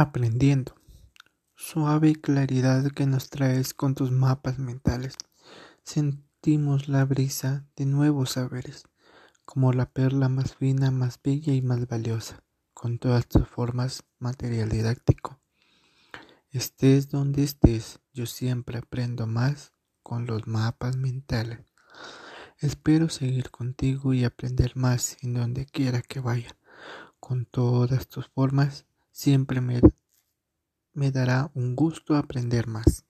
aprendiendo. Suave claridad que nos traes con tus mapas mentales. Sentimos la brisa de nuevos saberes, como la perla más fina, más bella y más valiosa, con todas tus formas material didáctico. Estés donde estés, yo siempre aprendo más con los mapas mentales. Espero seguir contigo y aprender más en donde quiera que vaya, con todas tus formas siempre me, me dará un gusto aprender más.